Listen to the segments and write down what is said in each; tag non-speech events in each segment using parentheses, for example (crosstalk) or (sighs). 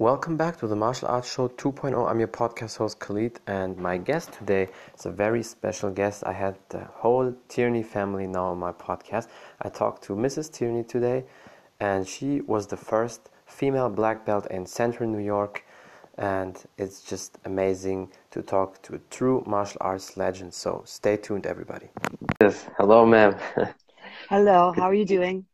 Welcome back to the Martial Arts Show 2.0. I'm your podcast host Khalid, and my guest today is a very special guest. I had the whole Tearney family now on my podcast. I talked to Mrs. Tearney today, and she was the first female black belt in Central New York, and it's just amazing to talk to a true martial arts legend. So stay tuned, everybody. Yes, hello, ma'am. (laughs) Hello, how are you doing?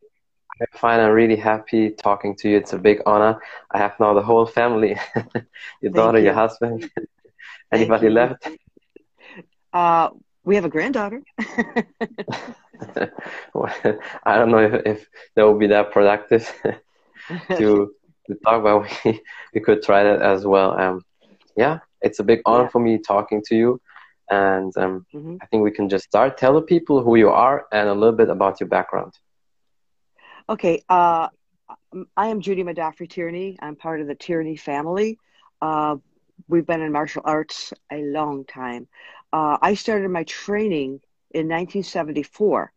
I'm fine. I'm really happy talking to you. It's a big honor. I have now the whole family (laughs) your daughter, you. your husband. (laughs) Anybody left? Uh, we have a granddaughter. (laughs) I don't know if, if that will be that productive to to talk about. We, we could try that as well. Um, yeah, it's a big honor yeah. for me talking to you. And um, mm-hmm. I think we can just start. Tell the people who you are and a little bit about your background. Okay, uh, I am Judy Madafri Tearney. I'm part of the Tearney family. Uh, we've been in martial arts a long time. Uh, I started my training in 1974,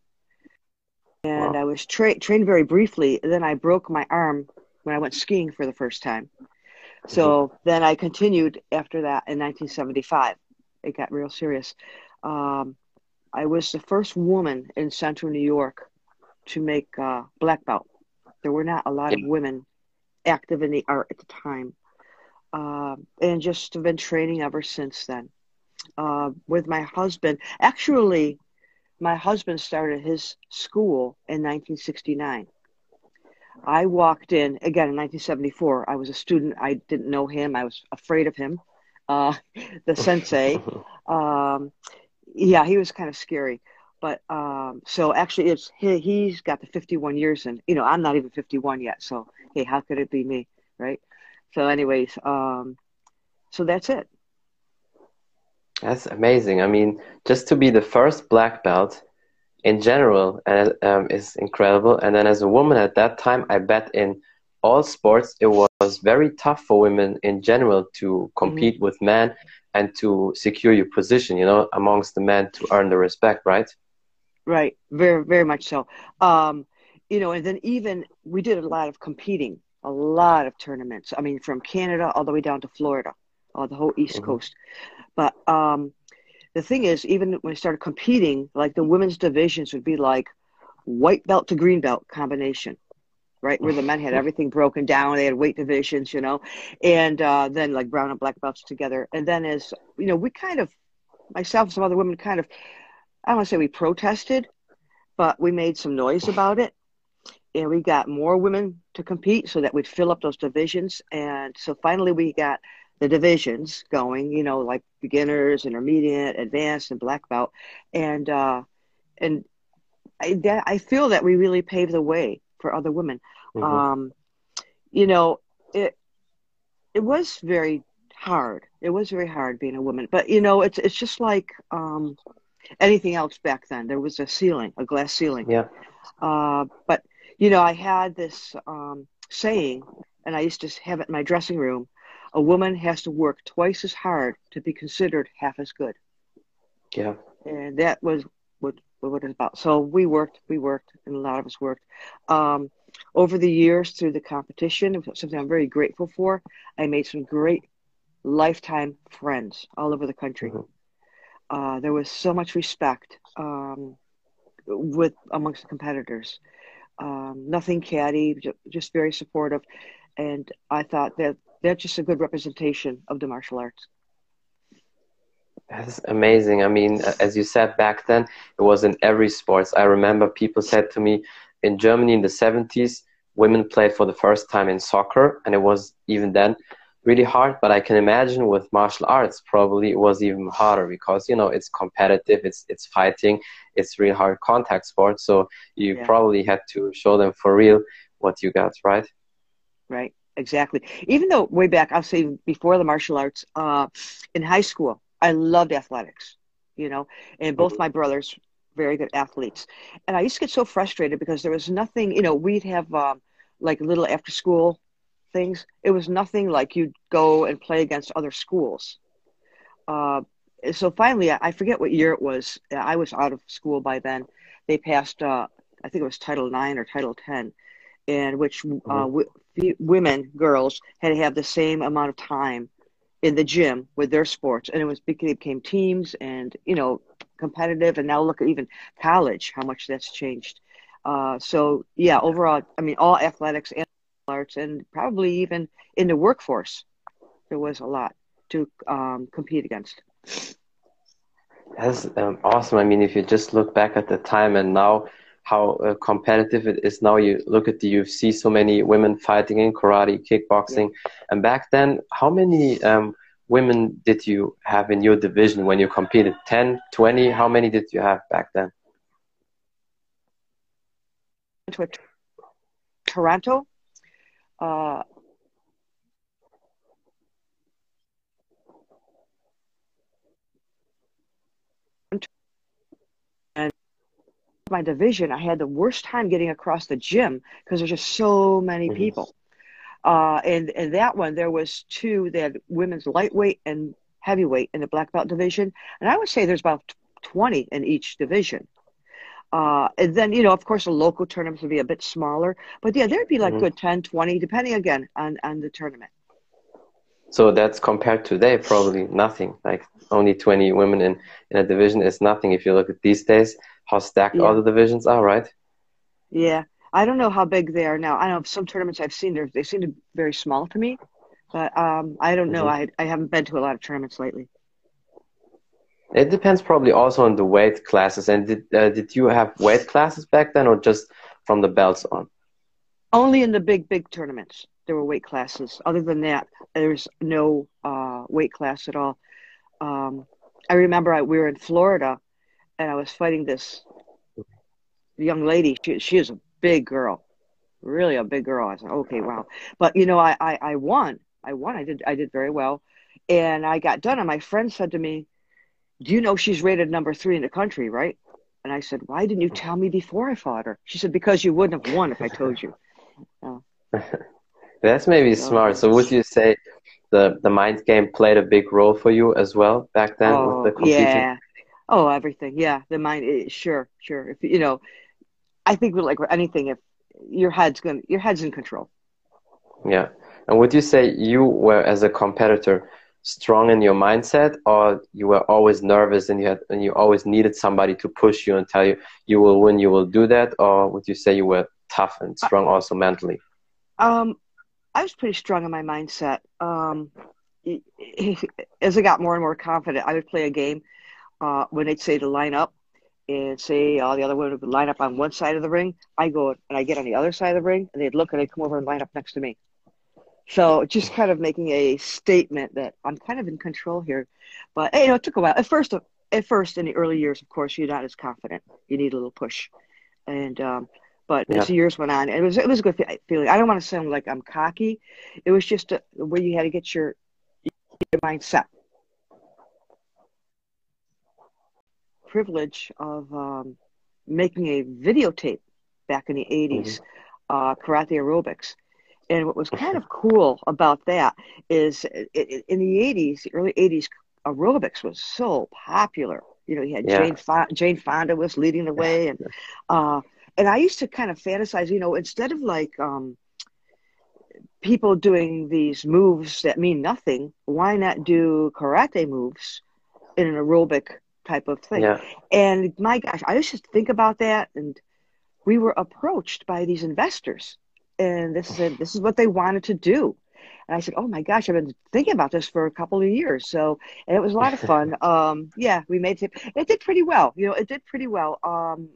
and wow. I was tra- trained very briefly. Then I broke my arm when I went skiing for the first time. So mm-hmm. then I continued after that in 1975. It got real serious. Um, I was the first woman in Central New York to make uh, black belt. There were not a lot yeah. of women active in the art at the time. Uh, and just have been training ever since then. Uh, with my husband, actually, my husband started his school in 1969. I walked in again in 1974. I was a student. I didn't know him. I was afraid of him, uh, (laughs) the sensei. (laughs) Um, yeah, he was kind of scary. But um, so actually, it's he, he's got the 51 years, and you know I'm not even 51 yet. So hey, how could it be me, right? So, anyways, um, so that's it. That's amazing. I mean, just to be the first black belt in general uh, um, is incredible. And then as a woman at that time, I bet in all sports it was very tough for women in general to compete mm-hmm. with men and to secure your position, you know, amongst the men to earn the respect, right? Right, very, very much so. Um, you know, and then even we did a lot of competing, a lot of tournaments. I mean, from Canada all the way down to Florida, uh, the whole East mm-hmm. Coast. But um, the thing is, even when we started competing, like the women's divisions would be like white belt to green belt combination, right? Where the men had (laughs) everything broken down. They had weight divisions, you know, and uh, then like brown and black belts together. And then as, you know, we kind of, myself and some other women kind of I don't want to say we protested, but we made some noise about it. And we got more women to compete so that we'd fill up those divisions. And so finally we got the divisions going, you know, like beginners, intermediate, advanced, and black belt. And, uh, and I, that, I feel that we really paved the way for other women. Mm-hmm. Um, you know, it, it was very hard. It was very hard being a woman, but you know, it's, it's just like, um, anything else back then. There was a ceiling, a glass ceiling. Yeah. Uh, but you know, I had this um, saying, and I used to have it in my dressing room: a woman has to work twice as hard to be considered half as good. Yeah. And that was what what it was about. So we worked, we worked, and a lot of us worked. Um, over the years, through the competition, something I'm very grateful for, I made some great lifetime friends all over the country. Mm-hmm. Uh, there was so much respect um, with amongst the competitors. Um, nothing catty, just very supportive, and I thought that that's just a good representation of the martial arts. That's amazing. I mean, as you said back then, it was in every sports. I remember people said to me in Germany in the 70s, women played for the first time in soccer, and it was even then really hard but i can imagine with martial arts probably it was even harder because you know it's competitive it's it's fighting it's really hard contact sport so you yeah. probably had to show them for real what you got right right exactly even though way back i'll say before the martial arts uh, in high school i loved athletics you know and both mm-hmm. my brothers very good athletes and i used to get so frustrated because there was nothing you know we'd have um, like a little after school things. It was nothing like you'd go and play against other schools. Uh, so finally, I forget what year it was. I was out of school by then. They passed, uh, I think it was Title Nine or Title Ten, in which uh, mm-hmm. women, girls, had to have the same amount of time in the gym with their sports, and it was became teams and you know competitive. And now look at even college, how much that's changed. Uh, so yeah, overall, I mean, all athletics and arts, and probably even in the workforce, there was a lot to um, compete against. That's um, awesome. I mean, if you just look back at the time and now, how uh, competitive it is now. You look at the UFC, so many women fighting in karate, kickboxing, yeah. and back then, how many um, women did you have in your division when you competed? 10, 20? How many did you have back then? To Toronto, uh, and my division, I had the worst time getting across the gym because there's just so many people. Uh, and, and that one, there was two, they had women's lightweight and heavyweight in the black belt division. And I would say there's about 20 in each division. Uh, and then, you know, of course, the local tournaments would be a bit smaller. But yeah, there'd be like mm-hmm. good 10, 20, depending again on, on the tournament. So that's compared to today, probably nothing. Like only 20 women in, in a division is nothing. If you look at these days, how stacked yeah. all the divisions are, right? Yeah. I don't know how big they are now. I know some tournaments I've seen, they seem to be very small to me, but um, I don't know. Mm-hmm. I, I haven't been to a lot of tournaments lately. It depends probably also on the weight classes. And did, uh, did you have weight classes back then or just from the belts on? Only in the big, big tournaments there were weight classes. Other than that, there's no uh, weight class at all. Um, I remember I, we were in Florida and I was fighting this young lady. She, she is a big girl, really a big girl. I said, okay, wow. But you know, I, I, I won. I won. I did. I did very well, and I got done. And my friend said to me, "Do you know she's rated number three in the country, right?" And I said, "Why didn't you tell me before I fought her?" She said, "Because you wouldn't have won if I told you." (laughs) (laughs) That's maybe so, smart. So would you say the the mind game played a big role for you as well back then oh, with the competing? Yeah, Oh, everything. Yeah, the mind. Eh, sure, sure. If you know, I think with like anything, if your head's going, your head's in control. Yeah, and would you say you were as a competitor strong in your mindset, or you were always nervous and you had and you always needed somebody to push you and tell you you will win, you will do that, or would you say you were tough and strong uh, also mentally? Um, I was pretty strong in my mindset. Um, (laughs) as I got more and more confident, I would play a game uh, when they'd say to line up and say all the other women would line up on one side of the ring, I go and I get on the other side of the ring and they'd look and they'd come over and line up next to me. So just kind of making a statement that I'm kind of in control here. But you know, it took a while. At first, at first in the early years, of course, you're not as confident. You need a little push. And um, but yeah. as the years went on, it was it was a good feeling. I don't want to sound like I'm cocky. It was just a, way you had to get your your mindset privilege of um, making a videotape back in the 80s, mm-hmm. uh, karate aerobics. And what was kind of cool about that is it, it, in the 80s, the early 80s, aerobics was so popular. You know, you had yeah. Jane, Jane Fonda was leading the way. And, (laughs) uh, and I used to kind of fantasize, you know, instead of like um, people doing these moves that mean nothing, why not do karate moves in an aerobic type of thing. Yeah. And my gosh, I used to think about that, and we were approached by these investors, and this is a, this is what they wanted to do. And I said, "Oh my gosh, I've been thinking about this for a couple of years." So, and it was a lot of fun. (laughs) um, yeah, we made it. It did pretty well. You know, it did pretty well. Um,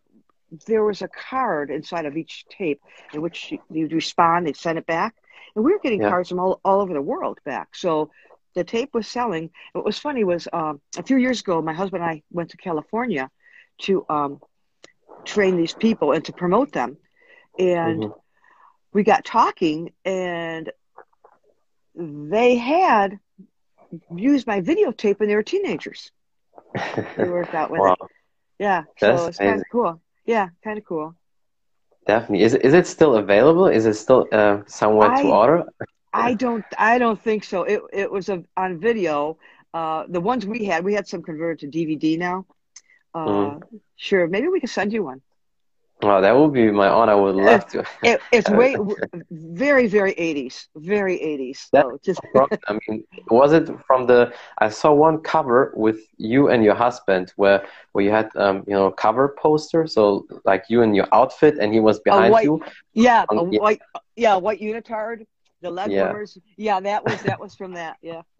there was a card inside of each tape in which you'd respond, they'd send it back, and we were getting yeah. cards from all, all over the world back. So the tape was selling. What was funny was um, a few years ago, my husband and I went to California to um, train these people and to promote them, and mm-hmm. We got talking, and they had used my videotape when they were teenagers. they worked out with (laughs) wow. it. Yeah, That's so it's kind of cool. Yeah, kind of cool. Definitely. Is is it still available? Is it still uh, somewhere I, to order? I don't. I don't think so. It it was a, on video. Uh, the ones we had, we had some converted to DVD now. Uh, mm. Sure, maybe we can send you one. Oh, that would be my honor. I would love to. It, it's (laughs) way very very 80s, very 80s. So just (laughs) I mean, was it from the? I saw one cover with you and your husband where where you had um you know cover poster. So like you in your outfit and he was behind white, you. Yeah, a yeah. white yeah white unitard. The leg Yeah. warmers. Yeah, that was that was from that. Yeah, (laughs)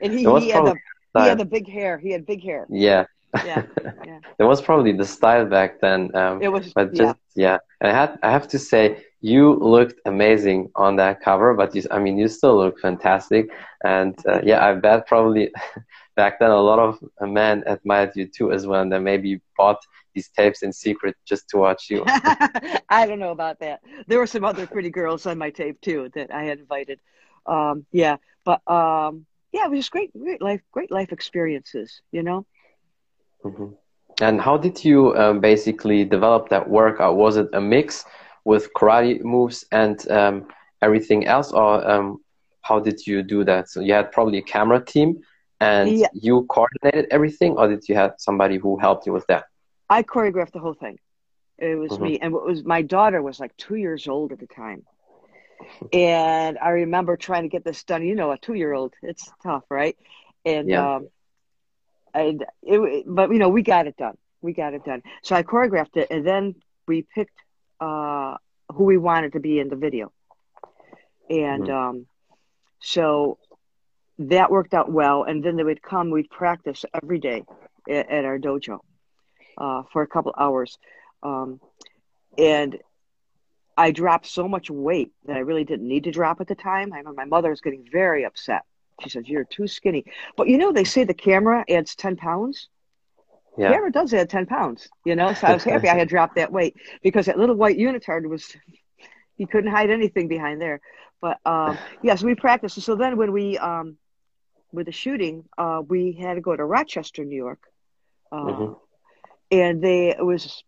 and he, he had the he had the big hair. He had big hair. yeah. Yeah, (laughs) yeah. It was probably the style back then. Um, It was but yeah. just yeah, and I had I have to say you looked amazing on that cover. But you, I mean, you still look fantastic. And uh, yeah, I bet probably (laughs) back then a lot of men admired you too as well, and they maybe bought these tapes in secret just to watch you. (laughs) I don't know about that. There were some other pretty girls on my tape too that I had invited. Um, yeah, but um, yeah, it was just great, great life, great life experiences. You know. Hmm And how did you um, basically develop that workout? Was it a mix with karate moves and um, everything else, or um, how did you do that? So you had probably a camera team, and Yeah. you coordinated everything, or did you have somebody who helped you with that? I choreographed the whole thing. It was Mhm. me, and what was my daughter was like two years old at the time, and I remember trying to get this done. You know, a two-year-old, it's tough, right? And Yeah. um, and it, but you know, we got it done. We got it done. So I choreographed it, and then we picked uh, who we wanted to be in the video, and Mhm. um, so that worked out well. And then they would come, we'd practice every day at, at our dojo uh, for a couple hours. Um, and I dropped so much weight that I really didn't need to drop at the time. I remember my mother was getting very upset. She says, You're too skinny. But you know, they say the camera adds 10 pounds. Yeah. Camera does add 10 pounds, you know? So I was (laughs) happy I had dropped that weight because that little white unitard was, he couldn't hide anything behind there. But um, (sighs) yeah, so we practiced. So then when we, um, with the shooting, uh, we had to go to Rochester, New York. Uh, Mhm. and they it was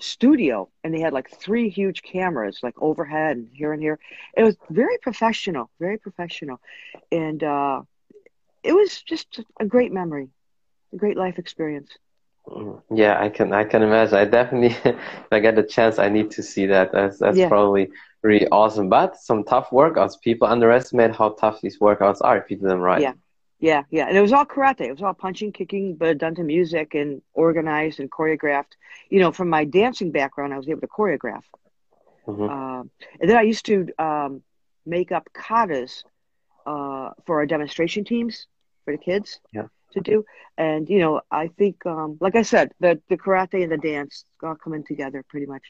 studio and they had like three huge cameras like overhead and here and here it was very professional very professional and uh it was just a great memory a great life experience Mhm. Yeah, I can I can imagine. I definitely, (laughs) if I get the chance, I need to see that. That's that's Yeah. probably really awesome. But some tough workouts. People underestimate how tough these workouts are if you do them right. Yeah. Yeah yeah and it was all karate it was all punching kicking but done to music and organized and choreographed you know from my dancing background i was able to choreograph Mhm. Um, and then I used to um, make up katas uh, for our demonstration teams for the kids Yeah. to do. And you know, I think, um, like I said, the the karate and the dance all coming together pretty much.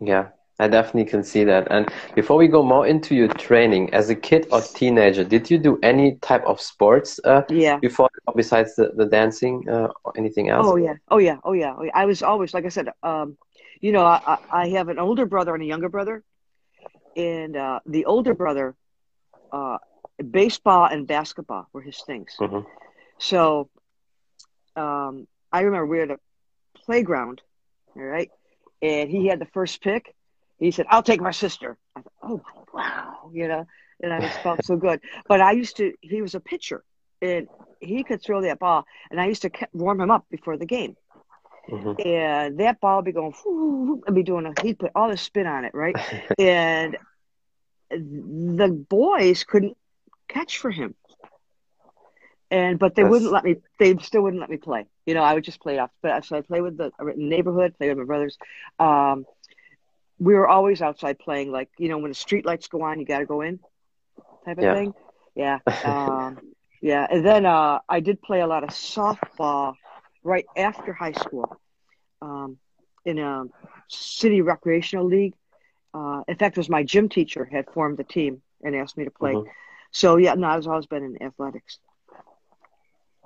Yeah, I definitely can see that. And before we go more into your training, as a kid or teenager, did you do any type of sports uh, Yeah. before, besides the, the dancing uh, or anything else? Oh yeah. Oh yeah. Oh yeah. Oh, yeah. I was always, like I said, um, you know, I, I have an older brother and a younger brother, and uh, the older brother, uh, baseball and basketball were his things. Mhm. So, um, I remember we were at a playground, all right, and he had the first pick. He said, "I'll take my sister." I thought, "Oh wow," you know, and I just felt so good. But I used to. He was a pitcher, and he could throw that ball, and I used to warm him up before the game, Mhm. and that ball would be going, whoo, and be doing a. He'd put all the spin on it, right, (laughs) and the boys couldn't catch for him. And but they That's- wouldn't let me. They still wouldn't let me play. You know, I would just play off. But so I play with the neighborhood, play with my brothers. Um, we were always outside playing. Like you know, when the street lights go on, you got to go in, type of Yeah. thing. Yeah, (laughs) um, yeah. And then uh, I did play a lot of softball right after high school, um, in a city recreational league. Uh, in fact, it was my gym teacher had formed the team and asked me to play. Mhm. So yeah, no, I've always been in athletics.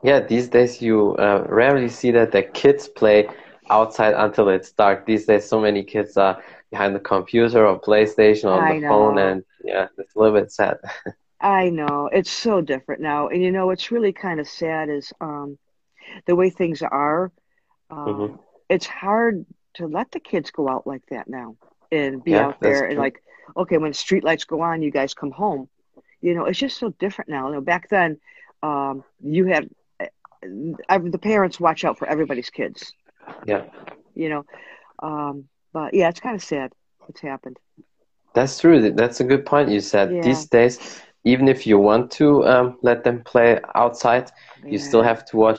Yeah, these days you uh, rarely see that the kids play outside until it's dark. These days, so many kids are behind the computer or PlayStation or I the phone, and yeah, it's a little bit sad. (laughs) I know it's so different now, and you know what's really kind of sad is um, the way things are. Um, Mhm. It's hard to let the kids go out like that now and be Yeah, out there and true. like, okay, when street lights go on, you guys come home. You know, it's just so different now. You know, back then, um, you had I, the parents watch out for everybody's kids. Yeah. You know, Um, but yeah, it's kind of sad what's happened. That's true. That's a good point you said. Yeah. These days, even if you want to um, let them play outside, you still have to watch.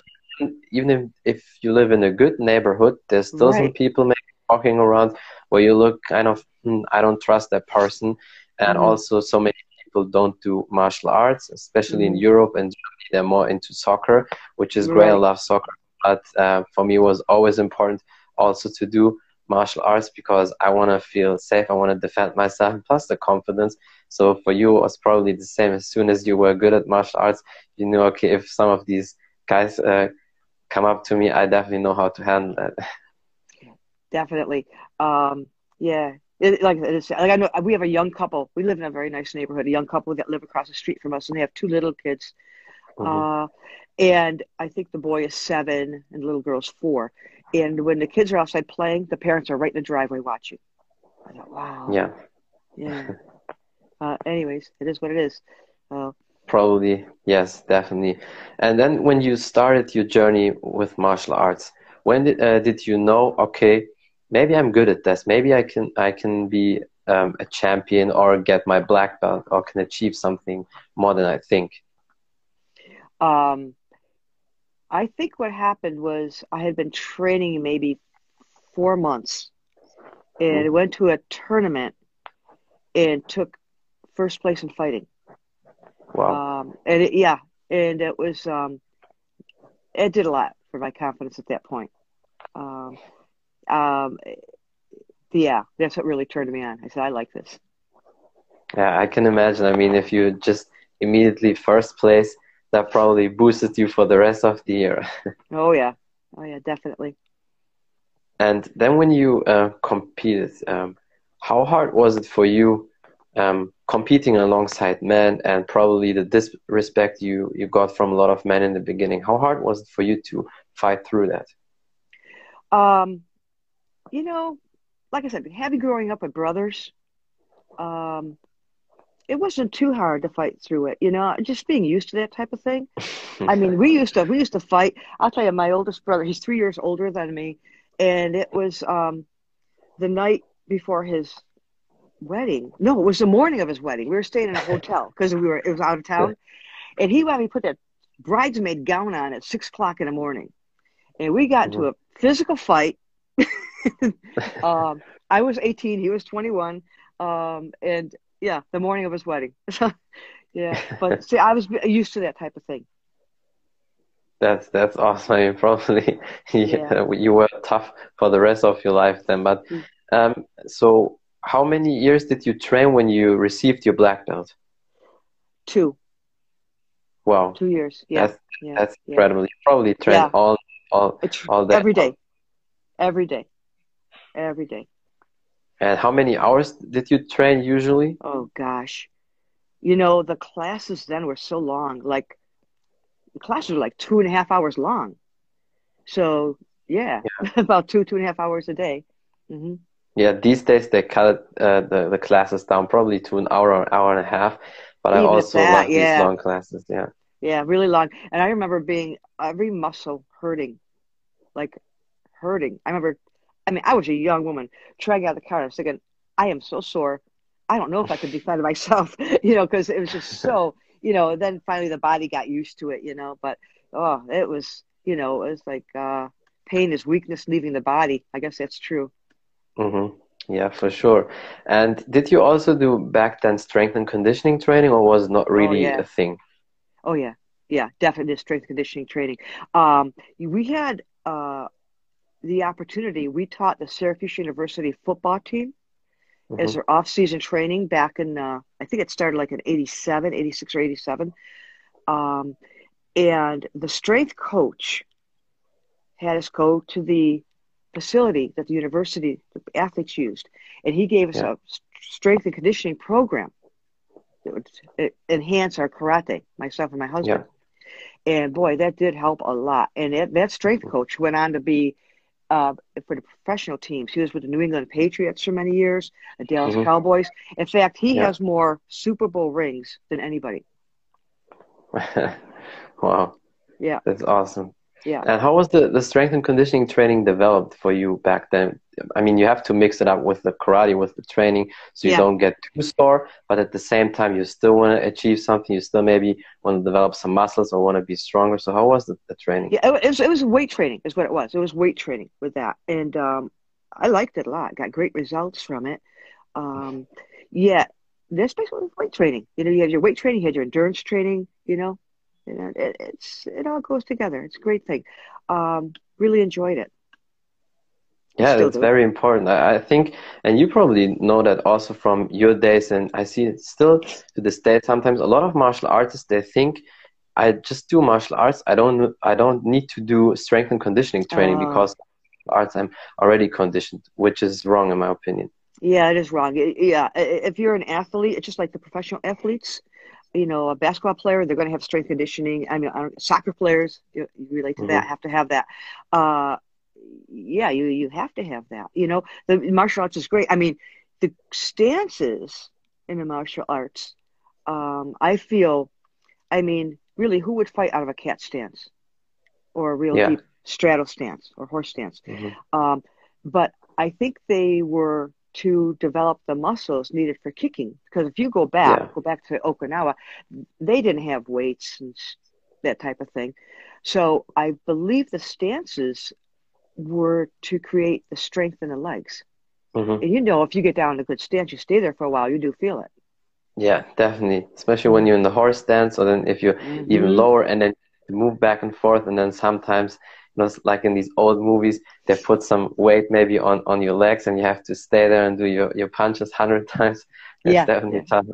Even if, if you live in a good neighborhood, there's still some people maybe walking around where you look kind of, hmm, I don't trust that person. And Mhm. also, so many people don't do martial arts, especially in Mhm. Europe and Germany. They're more into soccer, which is great. I love soccer. But uh, for me, it was always important also to do martial arts because I want to feel safe. I want to defend myself, plus the confidence. So for you, it was probably the same. As soon as you were good at martial arts, you knew, okay, if some of these guys uh, come up to me, I definitely know how to handle that. (laughs) Definitely. Um, yeah. It, like it's, like I know we have a young couple. We live in a very nice neighborhood. A young couple that live across the street from us, and they have two little kids. Mhm. Uh, and I think the boy is seven and the little girl's four. And when the kids are outside playing, the parents are right in the driveway watching. I thought, wow. Yeah, Yeah. (laughs) Uh, anyways, it is what it is. Uh, probably. Yes, definitely. And then when you started your journey with martial arts, when did, uh, did you know, okay, maybe I'm good at this. Maybe I can I can be um, a champion or get my black belt or can achieve something more than I think. Um, I think what happened was I had been training maybe four months and Mhm. went to a tournament and took first place in fighting. Wow. Um, and it, yeah, and it was, um, it did a lot for my confidence at that point. Um, um, yeah, that's what really turned me on. I said, I like this. Yeah, I can imagine. I mean, if you just immediately first place, that probably boosted you for the rest of the year. (laughs) Oh, yeah. Oh, yeah, definitely. And then when you uh, competed, um, how hard was it for you um, competing alongside men and probably the disrespect you, you got from a lot of men in the beginning? How hard was it for you to fight through that? Um, you know, like I said, having growing up with brothers, um, it wasn't too hard to fight through it. You know, just being used to that type of thing. (laughs) I mean, we used to we used to fight. I'll tell you, my oldest brother, he's three years older than me, and it was um, the night before his wedding. No, it was the morning of his wedding. We were staying in a hotel (laughs) because we were it was out of town, and he had me put that bridesmaid gown on at six o'clock in the morning, and we got into a physical fight. (laughs) um, I was eighteen, he was twenty one, um, and yeah, the morning of his wedding. (laughs) yeah, (laughs) but see, I was used to that type of thing. That's that's awesome. (laughs) Mean, probably Yeah. you were tough for the rest of your life then. But Mm. um, so, how many years did you train when you received your black belt? Two, Wow, two years. Yeah, that's yeah, that's yeah. incredible. You probably trained all all all day. every day, every day, every day. And how many hours did you train usually? Oh gosh, you know the classes then were so long. Like the classes were like two and a half hours long. So yeah, (laughs) about two two and a half hours a day. hmm Yeah, these days they cut uh, the the classes down probably to an hour or an hour and a half. But I Even at also that, love yeah. these long classes. Yeah. Yeah, really long. And I remember being every muscle hurting, like hurting. I remember, I mean, I was a young woman trying out the car. I was thinking, I am so sore. I don't know if I could defend myself, (laughs) you know, because it was just so, (laughs) you know. Then finally the body got used to it, you know. But oh, it was, you know, it was like uh, pain is weakness leaving the body. I guess that's true. hmm Yeah, for sure. And did you also do back then strength and conditioning training, or was not really yeah. a thing? Oh yeah, yeah, definitely strength conditioning training. Um, we had uh, the opportunity. We taught the Syracuse University football team Mhm. as their off-season training back in. Uh, I think it started like in 87, 86 or 87. Um, and the strength coach had us go to the facility that the university the athletes used, and he gave us Yeah. a strength and conditioning program that would enhance our karate. Myself and my husband. And boy, that did help a lot. And that, that strength coach went on to be uh, for the professional teams. He was with the New England Patriots for many years, the Dallas Mhm. Cowboys. In fact, he Yeah. has more Super Bowl rings than anybody. (laughs) Wow, Yeah. that's awesome. Yeah. And how was the, the strength and conditioning training developed for you back then? I mean, you have to mix it up with the karate, with the training, so you Yeah. don't get too sore, but at the same time, you still want to achieve something. You still maybe want to develop some muscles or want to be stronger. So, how was the, the training? Yeah, it was, it was weight training, is what it was. It was weight training with that. And um, I liked it a lot. Got great results from it. Um, yeah, that's basically weight training. You know, you had your weight training, you had your endurance training, you know, and it, it's it all goes together. It's a great thing. Um, really enjoyed it. Yeah, Still do. very important. I, think, and you probably know that also from your days, and I see it still to this day. Sometimes a lot of martial artists they think I just do martial arts. I don't. I don't need to do strength and conditioning training Oh. because arts I'm already conditioned, which is wrong in my opinion. Yeah, it is wrong. Yeah, if you're an athlete, it's just like the professional athletes. You know, a basketball player, they're going to have strength conditioning. I mean, soccer players, you, you relate to that, have to have that. Uh, yeah, you you have to have that. You know, the martial arts is great. I mean, the stances in the martial arts, um, I feel, I mean, really, who would fight out of a cat stance or a real Yeah. deep straddle stance or horse stance? Mhm. Um, but I think they were to develop the muscles needed for kicking. Because if you go back, Yeah. go back to Okinawa, they didn't have weights and that type of thing. So I believe the stances were to create the strength in the legs. Mhm. And you know, if you get down in a good stance, you stay there for a while, you do feel it. Yeah, definitely. Especially when you're in the horse stance, or then if you're even Mhm. lower, and then move back and forth, and then sometimes, it's like in these old movies, they put some weight maybe on on your legs, and you have to stay there and do your your punches hundred (laughs) times. It's Yeah, definitely tough.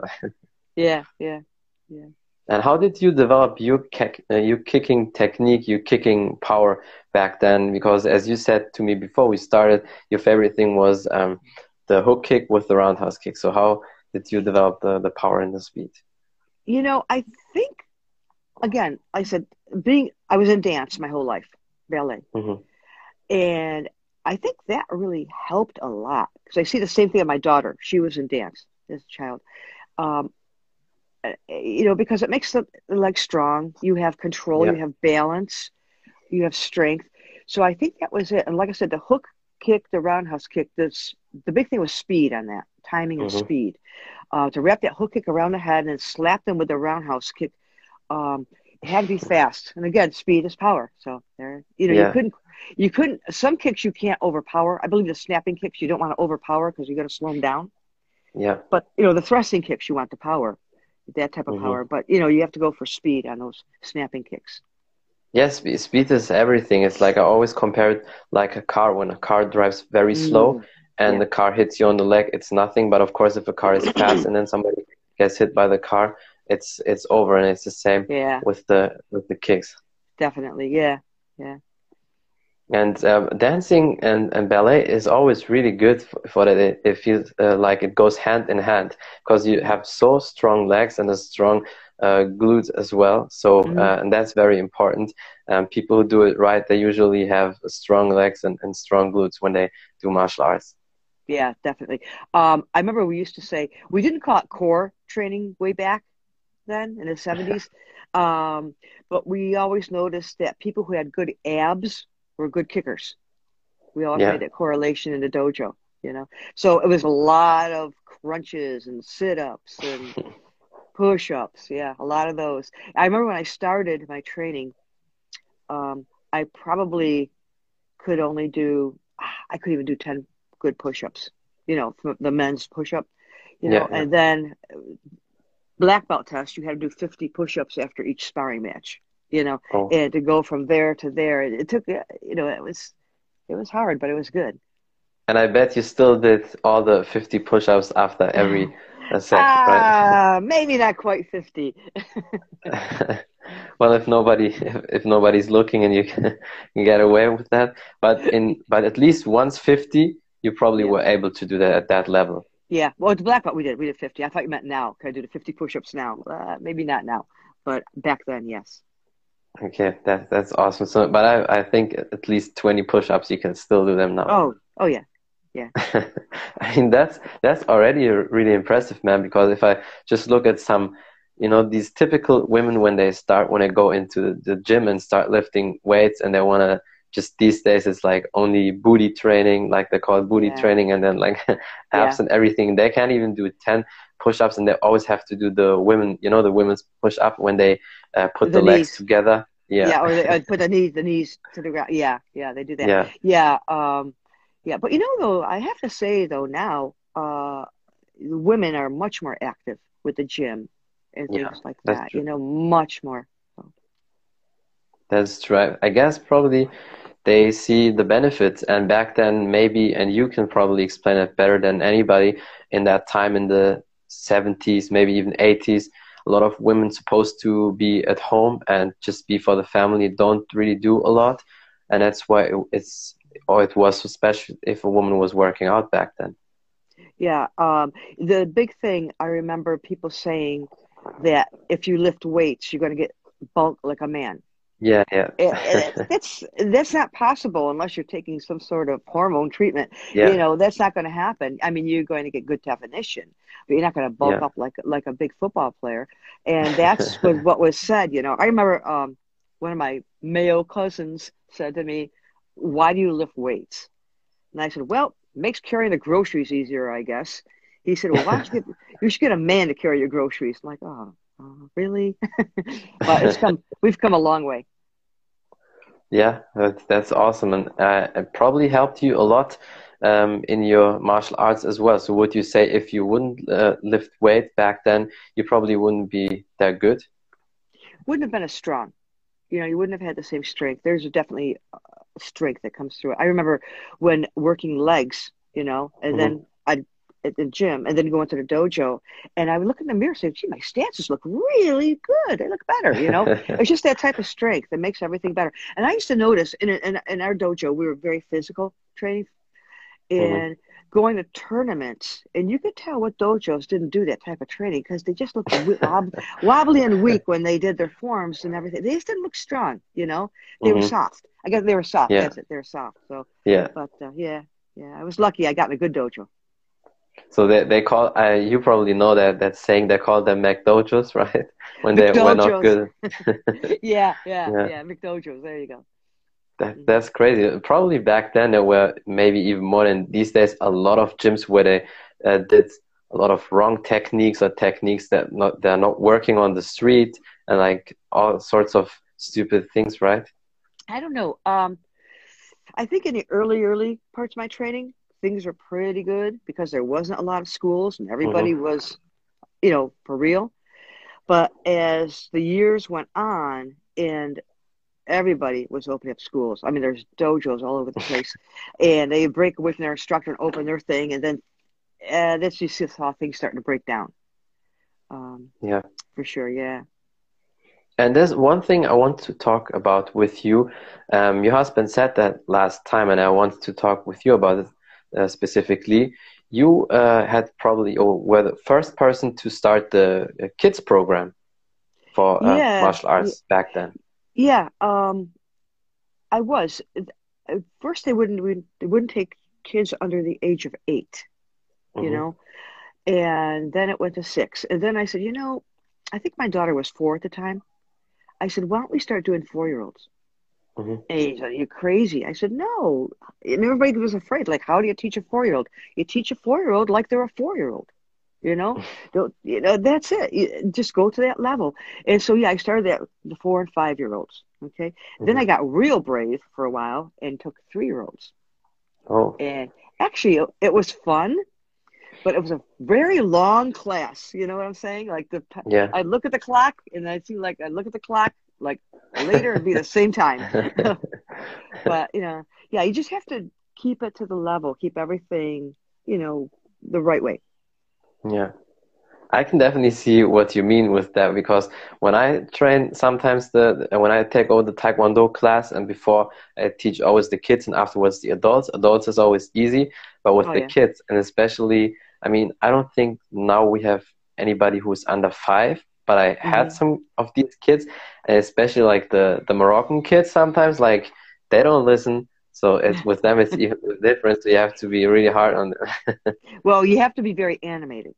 Yeah, yeah, yeah. And how did you develop your uh, your kicking technique, your kicking power back then? Because as you said to me before we started, your favorite thing was um, the hook kick with the roundhouse kick. So how did you develop the, the power and the speed? You know, I think again, I said being I was in dance my whole life, ballet. hmm And I think that really helped a lot because I see the same thing in my daughter. She was in dance as a child. Um, uh, you know, because it makes the the legs strong. You have control, Yeah. you have balance, you have strength. So I think that was it. And like I said, the hook kick, the roundhouse kick, this the big thing was speed on that, timing and Mhm. speed. Uh, to wrap that hook kick around the head and then slap them with the roundhouse kick. Um, it had to be fast. And again, speed is power. So there, you know, Yeah. you couldn't, you couldn't. Some kicks you can't overpower. I believe the snapping kicks you don't want to overpower because you got to slow them down. Yeah. But you know, the thrusting kicks you want the power, that type of Mhm. power. But you know, you have to go for speed on those snapping kicks. Yes, spe- speed is everything. It's like I always compare it like a car. When a car drives very slow Mm, and yeah. the car hits you on the leg, it's nothing. But of course, if a car is fast (clears throat) and then somebody gets hit by the car, it's it's over. And it's the same Yeah, with the with the kicks. definitely. Yeah, yeah. And um, dancing and, and ballet is always really good for, for that. It, it feels uh, like it goes hand in hand because you have so strong legs and a strong uh, glutes as well. So, Mhm. uh, and that's very important. Um, people who do it right, they usually have strong legs and, and strong glutes when they do martial arts. Yeah, definitely. Um, I remember we used to say we didn't call it core training way back then in the seventies, um, but we always noticed that people who had good abs were good kickers. We all Yeah. made that correlation in the dojo, you know. So it was a lot of crunches and sit ups and (laughs) push ups. Yeah, a lot of those. I remember when I started my training, um, I probably could only do, I couldn't even do 10 good push ups, you know, from the men's push up, you know, Yeah, yeah. and then black belt test, you had to do 50 push ups after each sparring match, you know, Oh. and to go from there to there. It, it took, uh, you know, it was, it was hard, but it was good. And I bet you still did all the 50 push ups after every (sighs) uh, set, right? Ah, (laughs) maybe not quite 50. (laughs) well, if nobody if, if nobody's looking and you (laughs) can, can get away with that, but in but at least once 50, you probably Yeah. were able to do that at that level. Yeah, well, it's black belt we did. We did 50. I thought you meant now. Could I do the 50 push ups now? Uh, maybe not now, but back then, yes. Okay, that that's awesome. So, but I I think at least 20 push-ups you can still do them now. Oh, oh, yeah. Yeah. (laughs) I mean that's that's already a really impressive, man. Because if I just look at some you know these typical women when they start when they go into the gym and start lifting weights and they want to just these days it's like only booty training like they call it booty yeah. training and then like (laughs) abs yeah. and everything. They can't even do 10 push-ups and they always have to do the women you know the women's push-up when they uh, put the, the legs together. Yeah. Yeah or they uh, put the (laughs) knees the knees to the ground. Yeah yeah they do that. Yeah. Yeah um yeah but you know though i have to say though now uh women are much more active with the gym and things yeah, like that you know much more. That's true i guess probably they see the benefits and back then maybe and you can probably explain it better than anybody in that time in the 70s maybe even 80s a lot of women supposed to be at home and just be for the family don't really do a lot. And that's why it's or it was so special if a woman was working out back then. Yeah um, the big thing i remember people saying that if you lift weights you're going to get bulk like a man yeah, yeah. (laughs) that's that's not possible unless you're taking some sort of hormone treatment. Yeah. You know, that's not going to happen. I mean, you're going to get good definition, but you're not going to bulk yeah. up like like a big football player. And (laughs) that's what, what was said. You know, I remember um, one of my male cousins said to me, "Why do you lift weights?" And I said, "Well, it makes carrying the groceries easier, I guess." He said, "Well, why don't you get (laughs) you should get a man to carry your groceries?" I'm like, "Oh." Oh, really? but it's come. We've come a long way. Yeah, that's, that's awesome, and uh, it probably helped you a lot um, in your martial arts as well. So, would you say if you wouldn't uh, lift weight back then, you probably wouldn't be that good? Wouldn't have been as strong. You know, you wouldn't have had the same strength. There's definitely strength that comes through. I remember when working legs, you know, and mm-hmm. then I'd at the gym and then go into the dojo and I would look in the mirror and say, gee, my stances look really good. They look better, you know? (laughs) it's just that type of strength that makes everything better. And I used to notice in, in, in our dojo, we were very physical training mm-hmm. and mm-hmm. going to tournaments. And you could tell what dojos didn't do that type of training because they just looked (laughs) wob- wobbly and weak when they did their forms and everything. They just didn't look strong, you know? They mm-hmm. were soft. I guess they were soft. Yeah. That's it. They were soft. So, yeah. But uh, yeah, yeah, I was lucky I got in a good dojo. So they they call uh, you probably know that that saying they call them McDojos, (laughs) right? When they were not good. (laughs) (laughs) yeah, yeah, yeah, yeah, McDojos. There you go. That, mm-hmm. that's crazy. Probably back then there were maybe even more than these days. A lot of gyms where they uh, did a lot of wrong techniques or techniques that not they're not working on the street and like all sorts of stupid things, right? I don't know. Um, I think in the early early parts of my training, things were pretty good because there wasn't a lot of schools and everybody mm-hmm. was, you know, for real. But as the years went on and everybody was opening up schools, I mean, there's dojos all over the (laughs) place, and they break away from their instructor and open their thing, and then uh, that's just how things starting to break down. Um, yeah, for sure. Yeah. And there's one thing I want to talk about with you. Um, your husband said that last time, and I wanted to talk with you about it specifically, you uh, had probably or were the first person to start the uh, kids program for uh, yeah. martial arts back then. Yeah, um, I was. At first, they wouldn't they wouldn't take kids under the age of 8 you mm-hmm. know, and then it went to six, and then I said, you know, I think my daughter was four at the time. I said, why don't we start doing four year olds? Mm-hmm. And he said, You're crazy. I said, No. And everybody was afraid. Like, how do you teach a four year old? You teach a four year old like they're a four year old. You know, (laughs) don't you know that's it. You just go to that level. And so yeah, I started that the four and five year olds. Okay. Mm-hmm. Then I got real brave for a while and took three year olds. Oh. And actually it was fun, but it was a very long class. You know what I'm saying? Like the yeah. I look at the clock and I see like I look at the clock like later it'd be the same time. (laughs) but you know, yeah, you just have to keep it to the level, keep everything, you know, the right way. Yeah. I can definitely see what you mean with that because when I train, sometimes the when I take over the Taekwondo class and before I teach always the kids and afterwards the adults. Adults is always easy, but with oh, the yeah. kids and especially, I mean, I don't think now we have anybody who's under five but I had mm-hmm. some of these kids, especially like the the Moroccan kids. Sometimes like they don't listen, so it's with them it's even (laughs) different. So you have to be really hard on them. (laughs) well, you have to be very animated.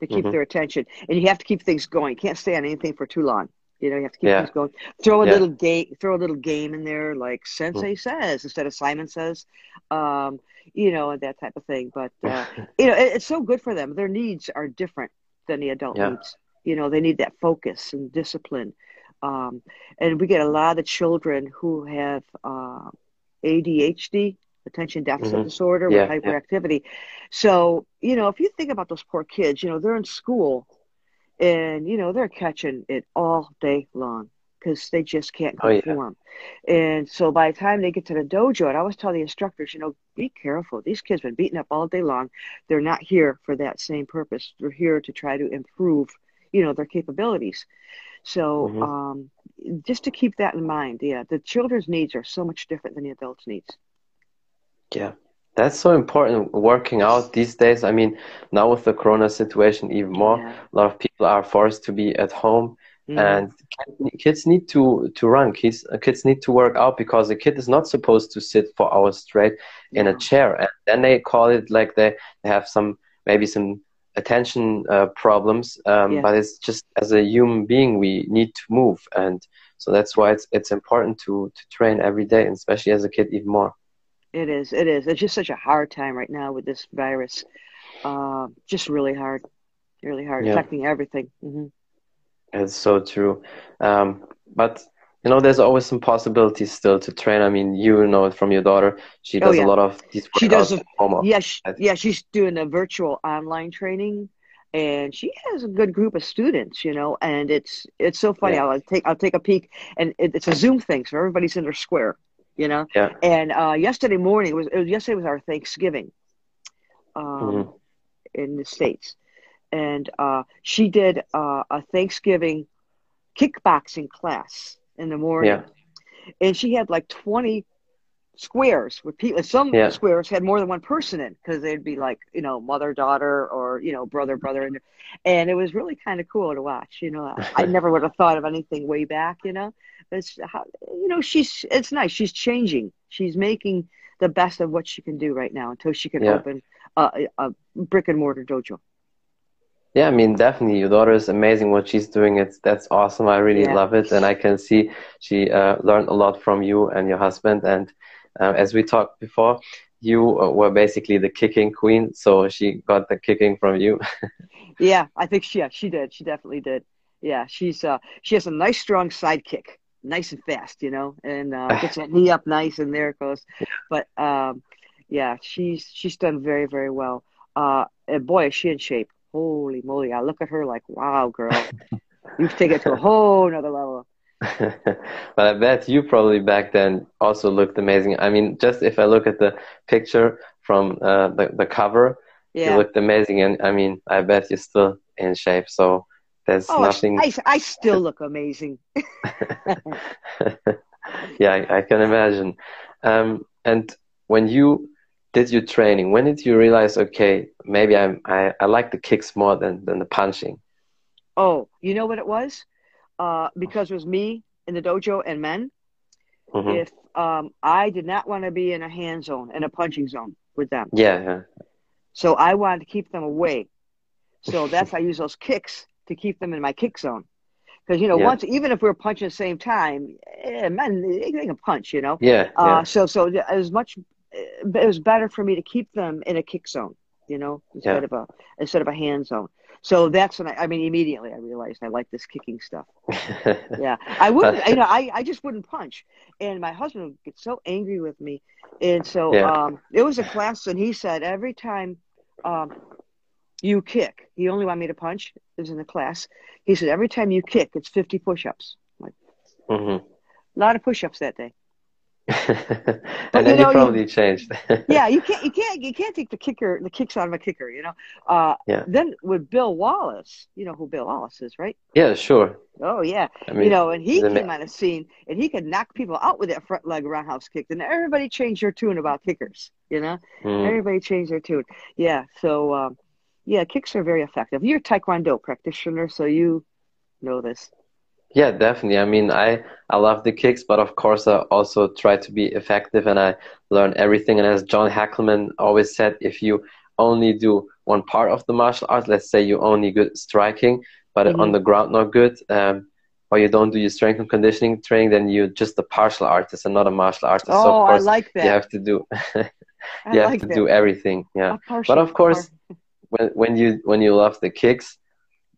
to keep mm-hmm. their attention. And you have to keep things going. You can't stay on anything for too long. You know, you have to keep yeah. things going. Throw a yeah. little game, throw a little game in there, like Sensei mm. says instead of Simon says, um, you know, and that type of thing. But uh, (laughs) you know, it, it's so good for them. Their needs are different than the adult yeah. needs. You know, they need that focus and discipline. Um, and we get a lot of children who have uh, ADHD, attention deficit mm-hmm. disorder, with hyperactivity. So, you know, if you think about those poor kids, you know, they're in school and you know they're catching it all day long because they just can't conform. Oh, yeah. And so by the time they get to the dojo, and I always tell the instructors, you know, be careful. These kids have been beaten up all day long. They're not here for that same purpose. They're here to try to improve, you know, their capabilities. So mm-hmm. um, just to keep that in mind, yeah, the children's needs are so much different than the adults' needs. Yeah, that's so important working out these days. I mean, now with the corona situation, even more, yeah. a lot of people are forced to be at home. Mm. And kids need to, to run. Kids, kids need to work out because a kid is not supposed to sit for hours straight in yeah. a chair. And then they call it like they, they have some, maybe some attention uh, problems. Um, yeah. But it's just as a human being, we need to move. And so that's why it's, it's important to, to train every day, and especially as a kid, even more. It is. It is. It's just such a hard time right now with this virus. Uh, just really hard, really hard, yeah. affecting everything. Mm-hmm. It's so true. Um, but you know, there's always some possibilities still to train. I mean, you know it from your daughter. She oh, does oh, yeah. a lot of these. She does. A, yeah, she, yeah. She's doing a virtual online training, and she has a good group of students. You know, and it's it's so funny. Yeah. I'll take I'll take a peek, and it, it's a Zoom thing, so everybody's in their square you know. Yeah. And uh, yesterday morning was, it was, yesterday was our Thanksgiving, um, mm-hmm. in the states, and uh, she did uh, a Thanksgiving kickboxing class in the morning, yeah. and she had like twenty squares with people. Some yeah. squares had more than one person in because they'd be like you know mother daughter or you know brother brother and and it was really kind of cool to watch. You know, I, (laughs) I never would have thought of anything way back. You know, it's how you know she's it's nice. She's changing. She's making the best of what she can do right now until she can yeah. open a, a brick and mortar dojo. Yeah, I mean, definitely, your daughter is amazing. What she's doing, it's that's awesome. I really yeah. love it, and I can see she uh, learned a lot from you and your husband. And uh, as we talked before, you uh, were basically the kicking queen, so she got the kicking from you. (laughs) yeah, I think she, yeah, she did. She definitely did. Yeah, she's uh, she has a nice, strong side kick nice and fast, you know, and uh, gets that (laughs) knee up nice, and there it goes. But um, yeah, she's she's done very very well. Uh, and boy, is she in shape! Holy moly! I look at her like, wow, girl, you've taken it to a whole another level. (laughs) but I bet you probably back then also looked amazing. I mean, just if I look at the picture from uh, the the cover, yeah. you looked amazing, and I mean, I bet you're still in shape. So there's oh, nothing. I, I still look amazing. (laughs) (laughs) yeah, I, I, can imagine. Um, and when you did your training, when did you realize, okay, maybe I'm, I, I like the kicks more than, than the punching? Oh, you know what it was? Uh, because it was me in the dojo and men. Mm-hmm. If um, I did not want to be in a hand zone and a punching zone with them. Yeah, yeah. So I wanted to keep them away. So that's I use those kicks to keep them in my kick zone. Because you know, yeah. once even if we are punching at the same time, eh, men they, can punch. You know. Yeah, uh, yeah. So so as much. It was better for me to keep them in a kick zone. You know, instead yeah. of a instead of a hand zone. So that's when I, I mean, immediately I realized I like this kicking stuff. (laughs) yeah, I wouldn't, you know, I, I just wouldn't punch, and my husband would get so angry with me, and so yeah. um, it was a class, and he said every time um, you kick. He only wanted me to punch. It was in the class. He said, every time you kick, it's 50 push ups. Like, mm-hmm. A lot of push ups that day. And but, then you, know, you probably you, changed. (laughs) yeah, you can't, you (laughs) can't, you can't take the kicker, the kicks out of a kicker, you know. Uh, yeah. Then with Bill Wallace, you know who Bill Wallace is, right? Yeah, sure. Oh yeah, I mean, you know, and he came on the scene, and he could knock people out with that front leg roundhouse kick. And everybody changed their tune about kickers, you know. Mm. Everybody changed their tune. Yeah, so um, yeah, kicks are very effective. You're a Taekwondo practitioner, so you know this. Yeah, definitely. I mean, I I love the kicks, but of course, I also try to be effective, and I learn everything. And as John Hackleman always said, if you only do one part of the martial art. Let's say you only good striking, but mm-hmm. on the ground not good. Um, or you don't do your strength and conditioning training, then you're just a partial artist and not a martial artist. Oh, so of course, I like that. You have to do. (laughs) you have like to that. do everything. Yeah, but of course, when when you when you love the kicks,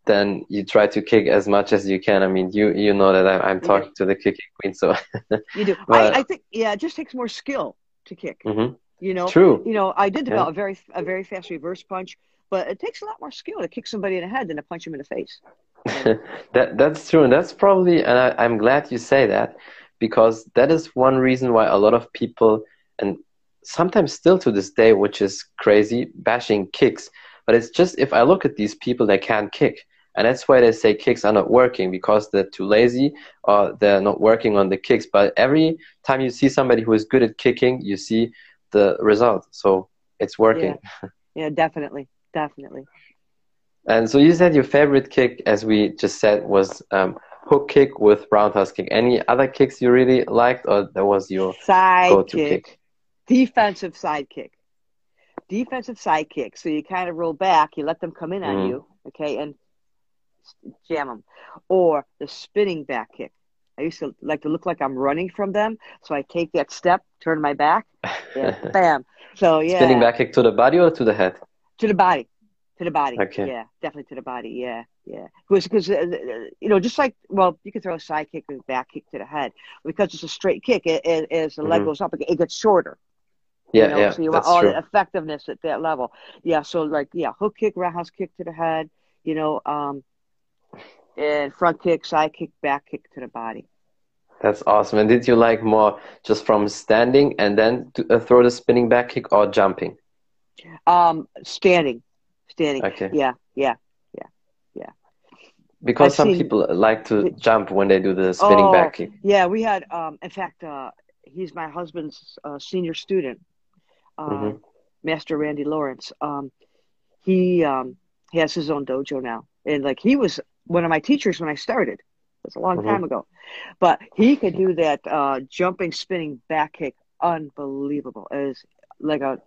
then you try to kick as much as you can. I mean, you you know that I, am talking to the kicking queen, so (laughs) you do. (laughs) but, I, I, think yeah, it just takes more skill to kick. Mm-hmm. You know, true. You know, I did develop yeah. a very a very fast reverse punch, but it takes a lot more skill to kick somebody in the head than to punch them in the face. (laughs) that that's true, and that's probably, and I, I'm glad you say that because that is one reason why a lot of people and sometimes still to this day, which is crazy, bashing kicks. But it's just if I look at these people, they can't kick. And that's why they say kicks are not working because they're too lazy or they're not working on the kicks. But every time you see somebody who is good at kicking, you see the result. So it's working. Yeah, (laughs) yeah definitely. Definitely. And so you said your favorite kick, as we just said, was um, hook kick with roundhouse kick. Any other kicks you really liked, or that was your side go-to kick, kick? Defensive side kick. Defensive side kick. So you kind of roll back, you let them come in mm-hmm. on you, okay, and jam them. Or the spinning back kick. I used to like to look like I'm running from them, so I take that step, turn my back, yeah, (laughs) bam. So yeah, spinning back kick to the body or to the head? To the body, to the body. Okay. Yeah, definitely to the body. Yeah, yeah. Because because uh, you know, just like well, you can throw a side kick and back kick to the head because it's a straight kick. It, it, as the mm-hmm. leg goes up, it, gets shorter. Yeah, you know? yeah. So you want all true. the effectiveness at that level. Yeah. So like yeah, hook kick, roundhouse kick to the head. You know, um, and front kick, side kick, back kick to the body. That's awesome. And did you like more just from standing and then to, uh, throw the spinning back kick or jumping? Um, standing, standing. Okay. Yeah, yeah, yeah, yeah. Because I've some seen, people like to jump when they do the spinning oh, back kick. Yeah, we had. Um, in fact, uh, he's my husband's uh, senior student, uh, mm-hmm. Master Randy Lawrence. Um, he um, he has his own dojo now, and like he was one of my teachers when I started. It's a long mm-hmm. time ago, but he could do that uh, jumping, spinning back kick, unbelievable. It was like a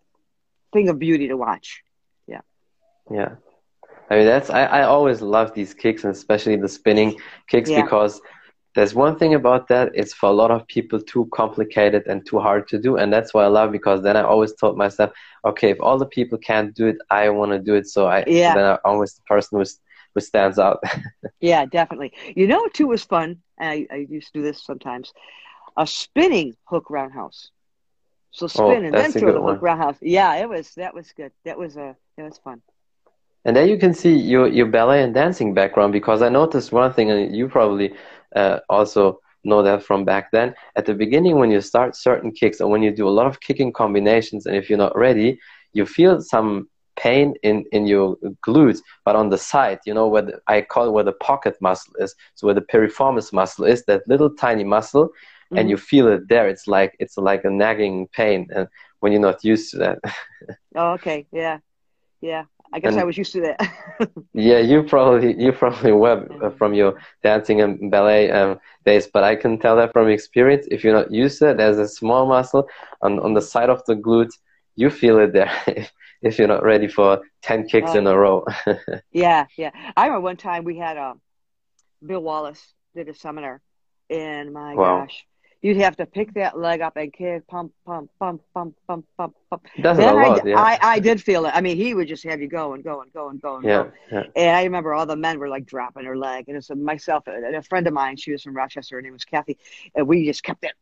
thing of beauty to watch. Yeah. Yeah. I mean, that's I, I always love these kicks and especially the spinning kicks yeah. because there's one thing about that it's for a lot of people too complicated and too hard to do and that's why i love because then i always told myself okay if all the people can't do it i want to do it so i yeah. then i'm always the person who's who stands out. (laughs) Yeah definitely. You know too was fun? I, I used to do this sometimes. A spinning hook roundhouse. So oh, spin oh, and then throw the hook roundhouse. Yeah it was that was good. That was a that was fun. And then you can see your, your ballet and dancing background because I noticed one thing, and you probably uh, also know that from back then. At the beginning, when you start certain kicks or when you do a lot of kicking combinations, and if you're not ready, you feel some pain in, in your glutes, but on the side, you know, where the, I call it where the pocket muscle is. So where the piriformis muscle is, that little tiny muscle, mm-hmm. and you feel it there. It's like it's like a nagging pain, and when you're not used to that. (laughs) oh, okay, yeah, yeah. I guess and, I was used to that. (laughs) yeah, you probably you probably were uh, from your dancing and ballet um, days, but I can tell that from experience. If you're not used to it, there's a small muscle on on the side of the glute. You feel it there (laughs) if, you're not ready for ten kicks oh. in a row. (laughs) yeah, yeah. I remember one time we had um, Bill Wallace did a seminar, and my wow. gosh, you'd have to pick that leg up and kick, pump, pump, pump, pump, pump, pump, pump. That's then a lot, I, yeah. I, I did feel it. I mean, he would just have you go and go and go and go and yeah, go. Yeah. And I remember all the men were like dropping their leg. And it's myself and a friend of mine, she was from Rochester, her name was Kathy. And we just kept it.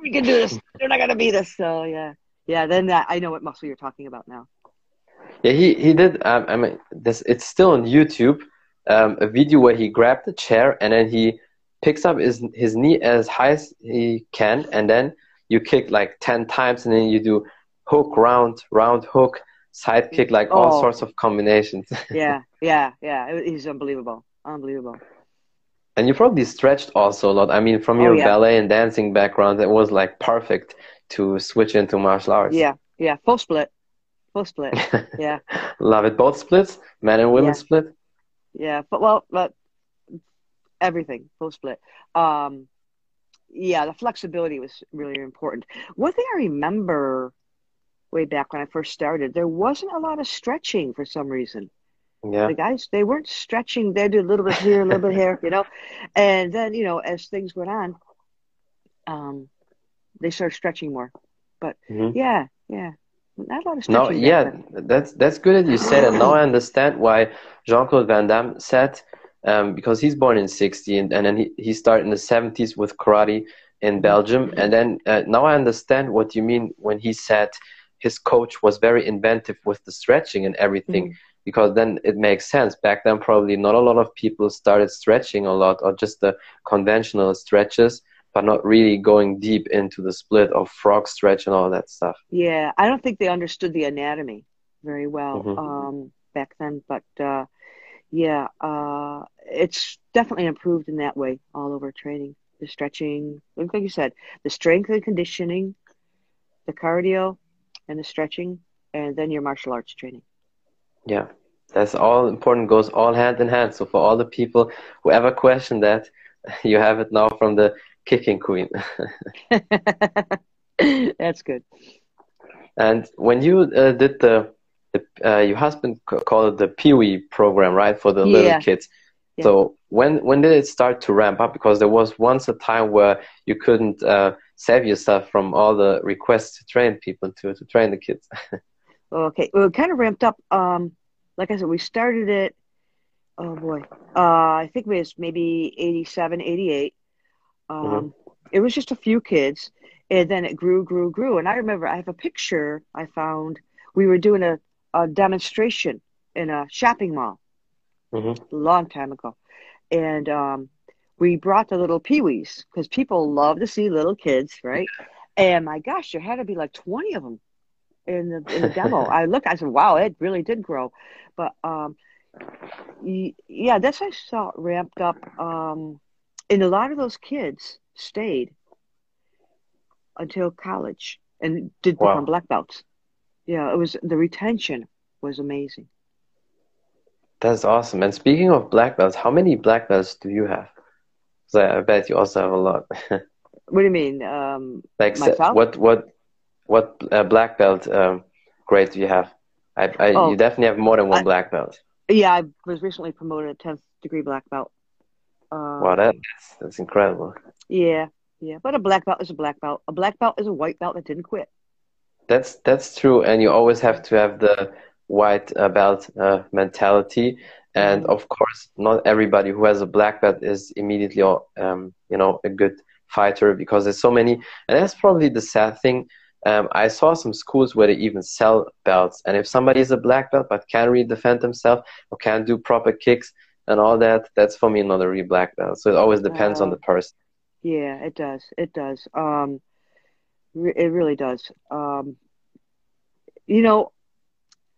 We can do this. They're not going to beat us. So, yeah. Yeah, then that, I know what muscle you're talking about now. Yeah, he, he did. Um, I mean, this, it's still on YouTube. Um, a video where he grabbed the chair and then he picks up his, his knee as high as he can, and then you kick like 10 times, and then you do hook, round, round, hook, side kick, like oh. all sorts of combinations. (laughs) yeah, yeah, yeah. He's unbelievable. Unbelievable. And you probably stretched also a lot. I mean, from your oh, yeah. ballet and dancing background, it was like perfect to switch into martial arts. Yeah, yeah. Full split. Full split. (laughs) Yeah. Love it. Both splits, men and women yeah. split. Yeah, but well, but everything full split. Um, yeah, the flexibility was really important. One thing I remember way back when I first started, there wasn't a lot of stretching for some reason. Yeah. The guys, they weren't stretching. They did a little bit here, a little bit here, you know. And then, you know, as things went on, um, they started stretching more. But Mhm. yeah, yeah, not a lot of No, yeah, then. that's that's good that you said and Now I understand why Jean-Claude Van Damme said, um, because he's born in 60 and, and then he, he started in the 70s with karate in Belgium. And then uh, now I understand what you mean when he said his coach was very inventive with the stretching and everything, because then it makes sense. Back then, probably not a lot of people started stretching a lot or just the conventional stretches, but not really going deep into the split of frog stretch and all that stuff. Yeah, I don't think they understood the anatomy very well Mhm. um, back then, but uh, yeah, uh, it's definitely improved in that way all over training. The stretching, like you said, the strength and conditioning, the cardio, and the stretching, and then your martial arts training. Yeah, that's all important, goes all hand in hand. So for all the people who ever question that, (laughs) you have it now from the kicking queen. (laughs) (laughs) That's good. And when you uh, did the, the uh, your husband called it the Pee Wee program, right, for the Yeah. little kids. Yeah. So when when did it start to ramp up? Because there was once a time where you couldn't uh, save yourself from all the requests to train people to to train the kids. (laughs) Okay, well, it kind of ramped up. Um, like I said, we started it. Oh boy, uh, I think it was maybe 87, 88. Um, Mhm. It was just a few kids, and then it grew, grew, grew. And I remember I have a picture I found. We were doing a, a demonstration in a shopping mall hmm a long time ago, and um, we brought the little peewees because people love to see little kids, right? And my gosh, there had to be like twenty of them in the in the demo. (laughs) I looked, I said, "Wow, it really did grow," but um, yeah, that's how I saw ramped up. Um, and a lot of those kids stayed until college and did Wow. become black belts. Yeah, it was the retention was amazing. That's awesome. And speaking of black belts, how many black belts do you have? I bet you also have a lot. (laughs) What do you mean? Um, Like Myself? what what what uh, black belt um, grade do you have? I, I Oh. you definitely have more than one I- black belt. Yeah, I was recently promoted a tenth degree black belt. Um, Wow, that, that's that's incredible. Yeah, yeah. But a black belt is a black belt. A black belt is a white belt that didn't quit. That's that's true, and you always have to have the white uh, belt uh, mentality. And Mhm. of course, not everybody who has a black belt is immediately, um, you know, a good fighter because there's so many. And that's probably the sad thing. Um, I saw some schools where they even sell belts, and if somebody is a black belt but can't really defend himself or can't do proper kicks and all that, that's for me not a real black belt. So it always depends on Oh. the person. Yeah, it does. It does. Um, re- it really does. Um, you know,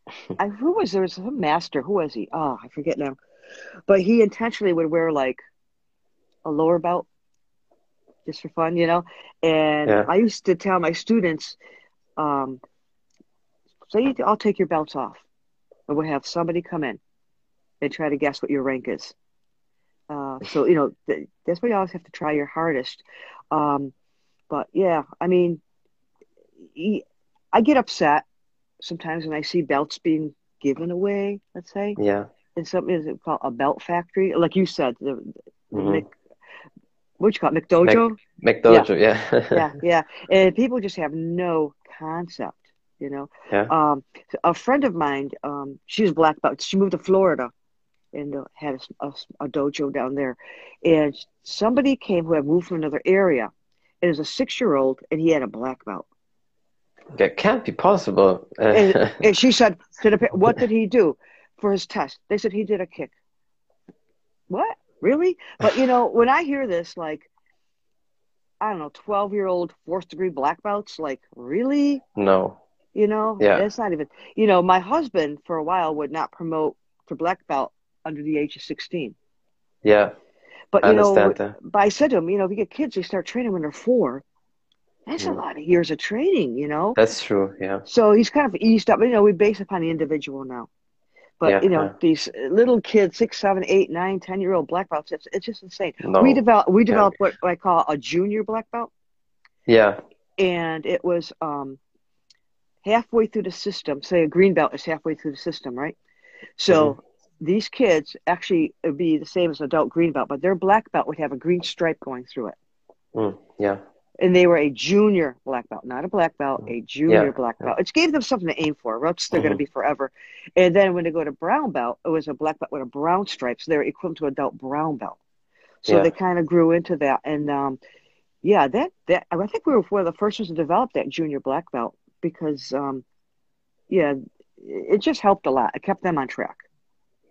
(laughs) I who was there was some master. Who was he? Oh, I forget now. But he intentionally would wear like a lower belt just for fun, you know. And Yeah. I used to tell my students, um, say I'll take your belts off, and we'll have somebody come in and try to guess what your rank is. Uh, so you know th- that's why you always have to try your hardest. Um, but yeah, I mean, I get upset sometimes when I see belts being given away. Let's say Yeah. in something is it called a belt factory, like you said, the, the Mhm. Mc, what you call it, McDojo? McDojo, yeah. (laughs) yeah, yeah. And people just have no concept, you know. Yeah. Um, a friend of mine, um, she was black belt. She moved to Florida and uh, had a, a, a dojo down there. And somebody came who had moved from another area. It was a six-year-old, and he had a black belt. That can't be possible. And, (laughs) and she said the what did he do for his test? They said he did a kick. What? Really? But you know, when I hear this, like, I don't know, twelve-year-old fourth-degree black belts, like, really? no. You know, Yeah. it's not even. You know, my husband for a while would not promote to black belt under the age of sixteen. Yeah, But I you know, that. but I said to him, you know, if you get kids, they start training when they're four. That's a Mm. lot of years of training, you know. That's true. Yeah. So he's kind of eased up. You know, we base upon the individual now. But Yeah, you know, yeah. these little kids, six, seven, eight, nine, ten year old black belts, it's, it's just insane. No. we developed we can't developed what I call a junior black belt, Yeah. and it was um halfway through the system, say a green belt is halfway through the system, right? So mm-hmm. These kids actually would be the same as adult green belt, but their black belt would have a green stripe going through it. Mm, yeah. And they were a junior black belt, not a black belt, a junior yeah. black belt. It gave them something to aim for, else they're mm-hmm. going to be forever. And then when they go to brown belt, it was a black belt with a brown stripe, so they're equivalent to adult brown belt. So yeah. they kind of grew into that, and um, yeah, that that I think we were one of the first ones to develop that junior black belt because um, yeah, it just helped a lot. It kept them on track.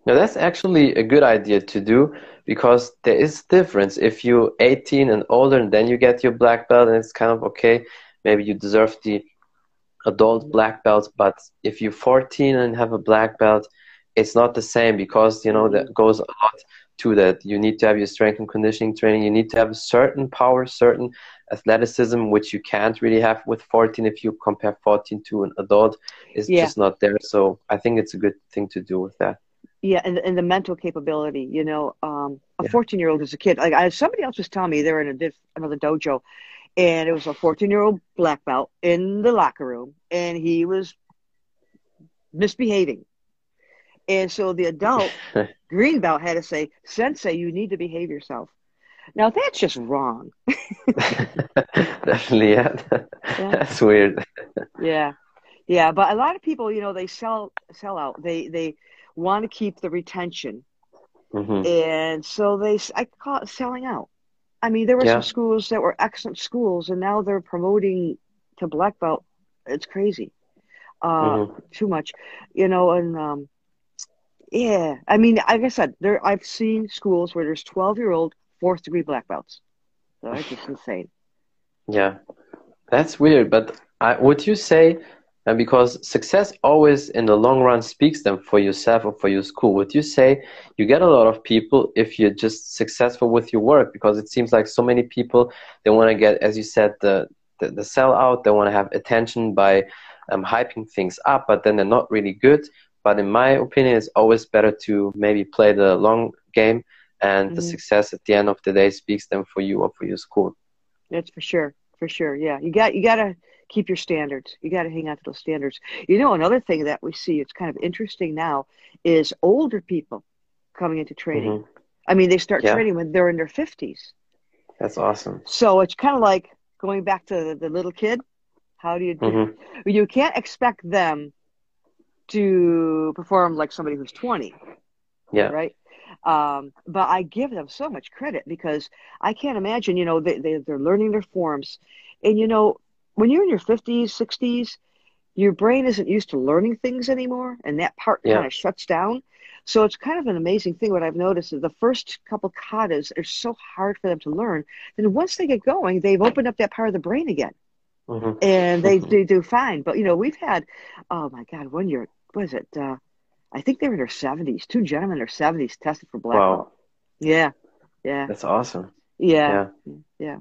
Now that's actually a good idea to do because there is difference. If you're 18 and older and then you get your black belt and it's kind of okay, maybe you deserve the adult black belt. But if you're 14 and have a black belt, it's not the same because you know that mm. goes a lot to that. You need to have your strength and conditioning training. You need to have a certain power, certain athleticism, which you can't really have with 14 if you compare 14 to an adult. It's yeah. just not there. So I think it's a good thing to do with that. Yeah, and, and the mental capability, you know, um, a 14 year old is a kid. Like I, somebody else was telling me they're in a diff, another dojo, and it was a 14 year old black belt in the locker room, and he was misbehaving. And so the adult (laughs) green belt had to say, Sensei, you need to behave yourself. Now that's just wrong. (laughs) Definitely, yeah. yeah. That's weird. yeah, yeah. But a lot of people, you know, they sell sell out. They they want to keep the retention, mm-hmm. and so they I call it selling out. I mean, there were yeah. some schools that were excellent schools, and now they're promoting to black belt. It's crazy, uh, mm-hmm. too much, you know. And um, yeah, I mean, like I said, there I've seen schools where there's 12 year old fourth degree black belts. So that's just (sighs) insane. Yeah, that's weird. But I, would you say, and because success always in the long run speaks them for yourself or for your school, would you say you get a lot of people if you're just successful with your work? Because it seems like so many people they want to get, as you said, the the, the sellout. They want to have attention by um, hyping things up, but then they're not really good. But in my opinion, it's always better to maybe play the long game and mm-hmm. the success at the end of the day speaks them for you or for your school that's for sure for sure yeah you got you got to keep your standards. You got to hang on to those standards. You know another thing that we see it's kind of interesting now is older people coming into training. Mm-hmm. i mean they start yeah. training when they're in their 50s that's awesome. So it's kind of like going back to the, the little kid. How do you do mm-hmm. you can't expect them to perform like somebody who's 20 yeah. Right? Um, but I give them so much credit because I can't imagine, you know, they, they, they're learning their forms. And, you know, when you're in your 50s, 60s, your brain isn't used to learning things anymore. And that part yeah. kind of shuts down. So it's kind of an amazing thing. What I've noticed is the first couple katas are so hard for them to learn. Then once they get going, they've opened up that part of the brain again. Mm-hmm. And they, they do fine. But, you know, we've had, oh my God, one year, was it? Uh, I think they were in their seventies. Two gentlemen in their seventies tested for black wow. Yeah, yeah. That's awesome. Yeah, yeah, yeah.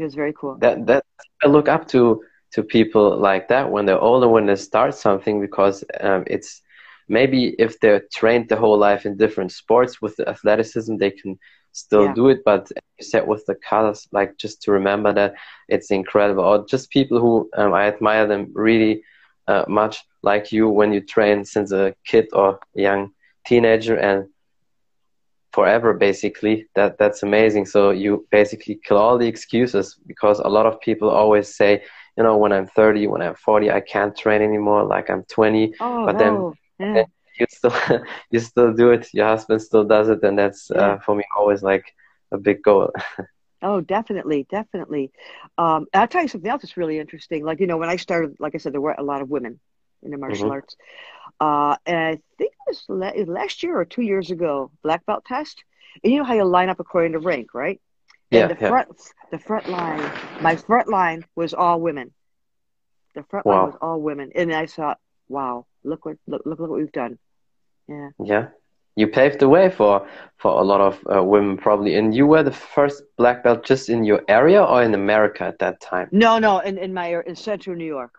It was very cool. That that I look up to to people like that when they're older when they start something because um, it's maybe if they're trained the whole life in different sports with the athleticism they can still yeah. do it but you said with the colors like just to remember that it's incredible or just people who um, i admire them really uh, much like you when you train since a kid or young teenager and forever basically that that's amazing so you basically kill all the excuses because a lot of people always say you know when i'm 30 when i'm 40 i can't train anymore like i'm 20 oh, but no. then yeah. you still (laughs) you still do it your husband still does it and that's uh, yeah. uh, for me always like a big goal (laughs) Oh, definitely, definitely. Um, I'll tell you something else that's really interesting. Like, you know, when I started, like I said, there were a lot of women in the martial mm-hmm. arts. Uh, and I think it was last year or two years ago, black belt test. And you know how you line up according to rank, right? Yeah, And the yeah. front, the front line, my front line was all women. The front wow. line was all women, and I thought, wow, look what look look, look what we've done. Yeah. Yeah you paved the way for for a lot of uh, women probably and you were the first black belt just in your area or in america at that time no no in, in my in central new york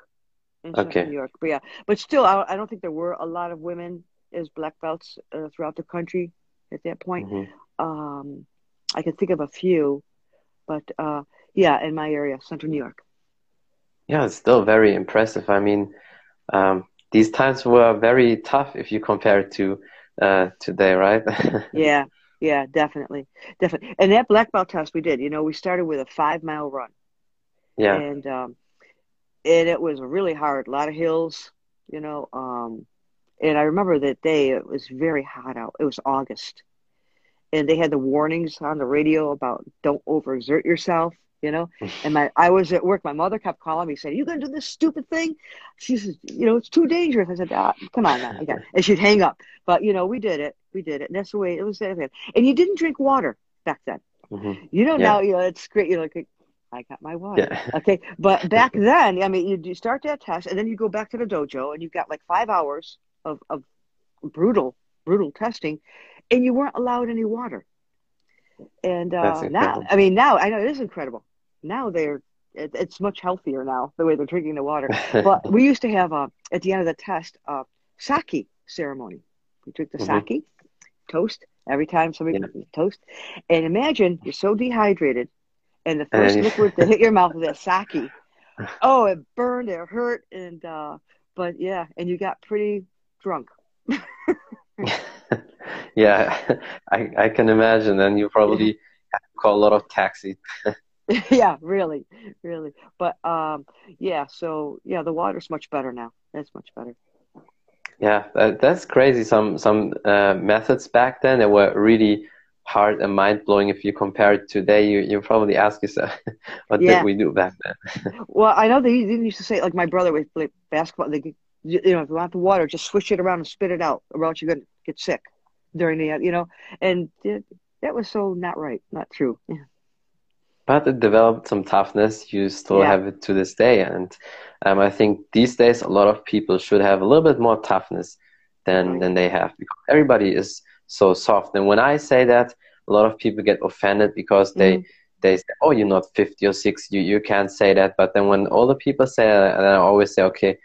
in okay. new york but yeah but still I, I don't think there were a lot of women as black belts uh, throughout the country at that point mm-hmm. um, i can think of a few but uh, yeah in my area central new york yeah it's still very impressive i mean um, these times were very tough if you compare it to uh, today, right? (laughs) yeah, yeah, definitely, definitely. And that black belt test we did, you know, we started with a five mile run. Yeah. And um, and it was really hard, a lot of hills, you know. Um, and I remember that day it was very hot out. It was August, and they had the warnings on the radio about don't overexert yourself you know (laughs) and my i was at work my mother kept calling me saying you gonna do this stupid thing she says you know it's too dangerous i said ah, come on now again and she'd hang up but you know we did it we did it and that's the way it was and you didn't drink water back then mm-hmm. you know yeah. now you know it's great You know, like I got my water. Yeah. (laughs) Okay. But back then, I mean, you, you start that test and then you go back to the dojo and you've got like five hours of, of brutal, brutal testing and you weren't allowed any water. And uh, now, I mean, now I know it is incredible. Now they're it, it's much healthier now the way they're drinking the water. but (laughs) we used to have a at the end of the test a sake ceremony. We drink the mm-hmm. sake, toast every time somebody yeah. toast, and imagine you're so dehydrated, and the first and liquid to hit your mouth was that (laughs) sake. Oh, it burned, it hurt, and uh, but yeah, and you got pretty drunk. (laughs) yeah, (laughs) I, I can imagine. And you probably call a lot of taxis. yeah, really, really. But um, yeah, so yeah, the water's much better now. That's much better. Yeah, that, that's crazy. Some some uh, methods back then that were really hard and mind blowing. If you compare it today, you you probably ask yourself, (laughs) what yeah. did we do back then? (laughs) well, I know they didn't used to say like my brother with like basketball. They, you know, if you want the water, just swish it around and spit it out, or else you're gonna get sick during the you know and it, that was so not right not true yeah. (laughs) but it developed some toughness you still yeah. have it to this day and um, i think these days a lot of people should have a little bit more toughness than right. than they have because everybody is so soft and when i say that a lot of people get offended because they mm. they say oh you're not 50 or 60 you, you can't say that but then when all the people say that and i always say okay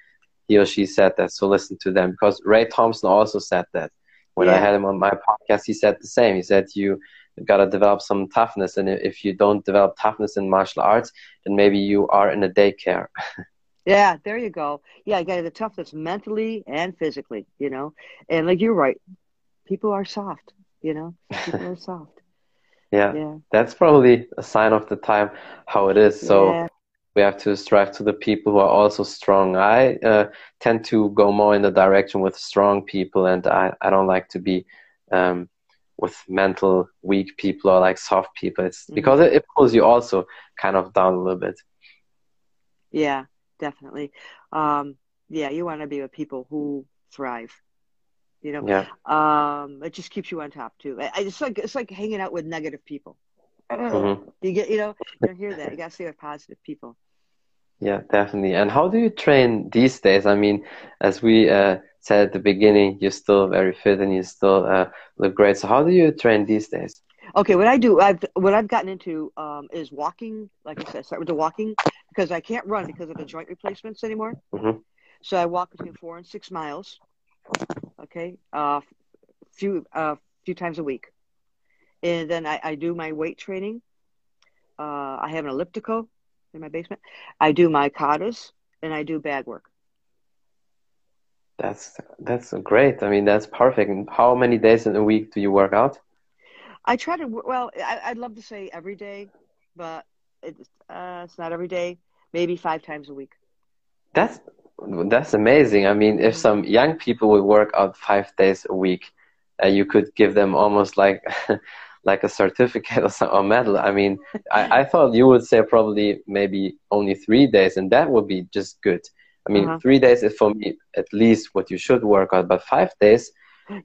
he or she said that so listen to them because ray thompson also said that when yeah. I had him on my podcast, he said the same. He said you got to develop some toughness, and if you don't develop toughness in martial arts, then maybe you are in a daycare. (laughs) yeah, there you go. Yeah, you got the toughness mentally and physically, you know. And like you're right, people are soft. You know, people are (laughs) soft. Yeah, yeah, that's probably a sign of the time how it is. So. Yeah we have to strive to the people who are also strong. I uh, tend to go more in the direction with strong people, and I, I don't like to be um, with mental weak people or like soft people. It's mm-hmm. because it, it, pulls you also kind of down a little bit. Yeah, definitely. Um, yeah, you want to be with people who thrive. You know, yeah. Um, it just keeps you on top too. It's like it's like hanging out with negative people. Mm-hmm. (clears throat) You get, you know, you don't hear that. You got to stay with positive people. Yeah, definitely. And how do you train these days? I mean, as we uh, said at the beginning, you're still very fit and you still uh, look great. So how do you train these days? Okay, what I do, I've what I've gotten into um, is walking. Like I said, start with the walking because I can't run because of the joint replacements anymore. Mm-hmm. So I walk between four and six miles. Okay, uh, few uh, few times a week, and then I, I do my weight training. Uh, I have an elliptical in my basement. I do my katas and I do bag work. That's that's great. I mean, that's perfect. And how many days in a week do you work out? I try to. Well, I, would love to say every day, but it's uh, it's not every day. Maybe five times a week. That's that's amazing. I mean, if some young people would work out five days a week, uh, you could give them almost like (laughs) like a certificate or, some, or medal. I mean, I, I (laughs) thought you would say probably maybe only three days, and that would be just good. I mean, uh-huh. three days is for me at least what you should work out, but five days,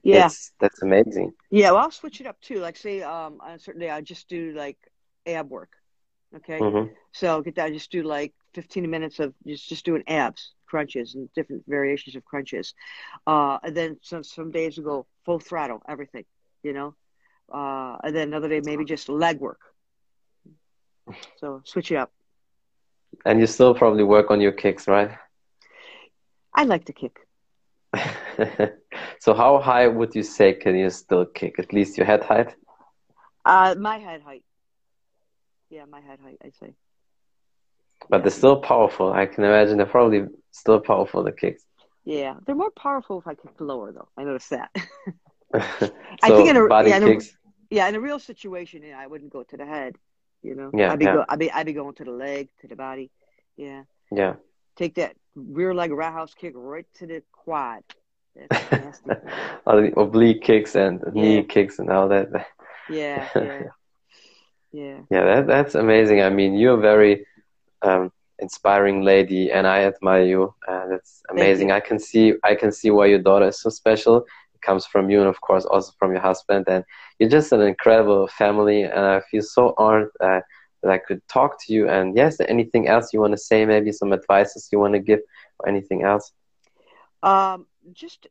yeah, that's amazing. Yeah, well, I'll switch it up too. Like, say, um, on a certain day, I just do like ab work. Okay, mm-hmm. so get that. Just do like 15 minutes of just just doing abs crunches and different variations of crunches. Uh, and then some some days we go full throttle, everything. You know, uh, and then another day maybe just leg work. So switch it up. And you still probably work on your kicks, right? I like to kick. (laughs) so how high would you say can you still kick? At least your head height? Uh, my head height. Yeah, my head height, I'd say. But they're still powerful. I can imagine they're probably still powerful, the kicks. Yeah, they're more powerful if I kick lower, though. I noticed that. so (laughs) I think in a body yeah, in a, kicks. yeah, in a real situation, yeah, I wouldn't go to the head. You know, Yeah, I'd be yeah. go, I'd be I'd be going to the leg, to the body. Yeah, Yeah. take that rear leg roundhouse kick right to the quad. (laughs) All the oblique kicks and knee kicks and all that. Yeah, (laughs) yeah, yeah. Yeah, that that's amazing. I mean, you're very um, inspiring lady, and I admire you. And it's amazing. you. I can see I can see why your daughter is so special. It comes from you, and of course also from your husband. And you're just an incredible family, and I feel so honored uh, that I could talk to you. And yes, anything else you want to say? Maybe some advices you want to give, or anything else? Um, just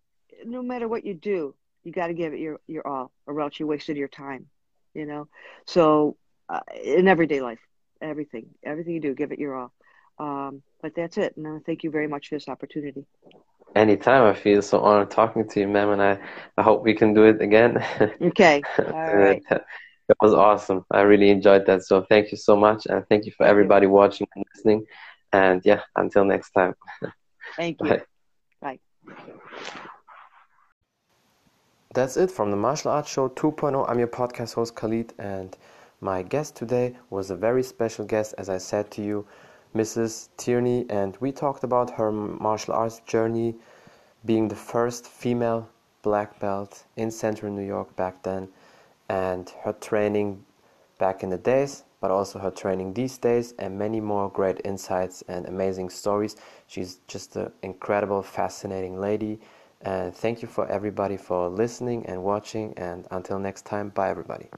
no matter what you do, you got to give it your your all, or else you wasted your time. You know. So uh, in everyday life, everything, everything you do, give it your all. Um, but that's it. And uh, thank you very much for this opportunity. Anytime. I feel so honored talking to you, ma'am, and I I hope we can do it again. (laughs) Okay. All right. That (laughs) that was awesome. I really enjoyed that. So thank you so much, and thank you for Thank you. everybody watching and listening. And yeah, until next time. (laughs) Thank you. Bye. Bye. That's it from the Martial Arts Show 2.0. I'm your podcast host Khalid, and my guest today was a very special guest, as I said to you, Mrs. Tearney, and we talked about her martial arts journey, being the first female black belt in Central New York back then, and her training back in the days, but also her training these days, and many more great insights and amazing stories. She's just an incredible, fascinating lady. And thank you for everybody for listening and watching. And until next time, bye everybody.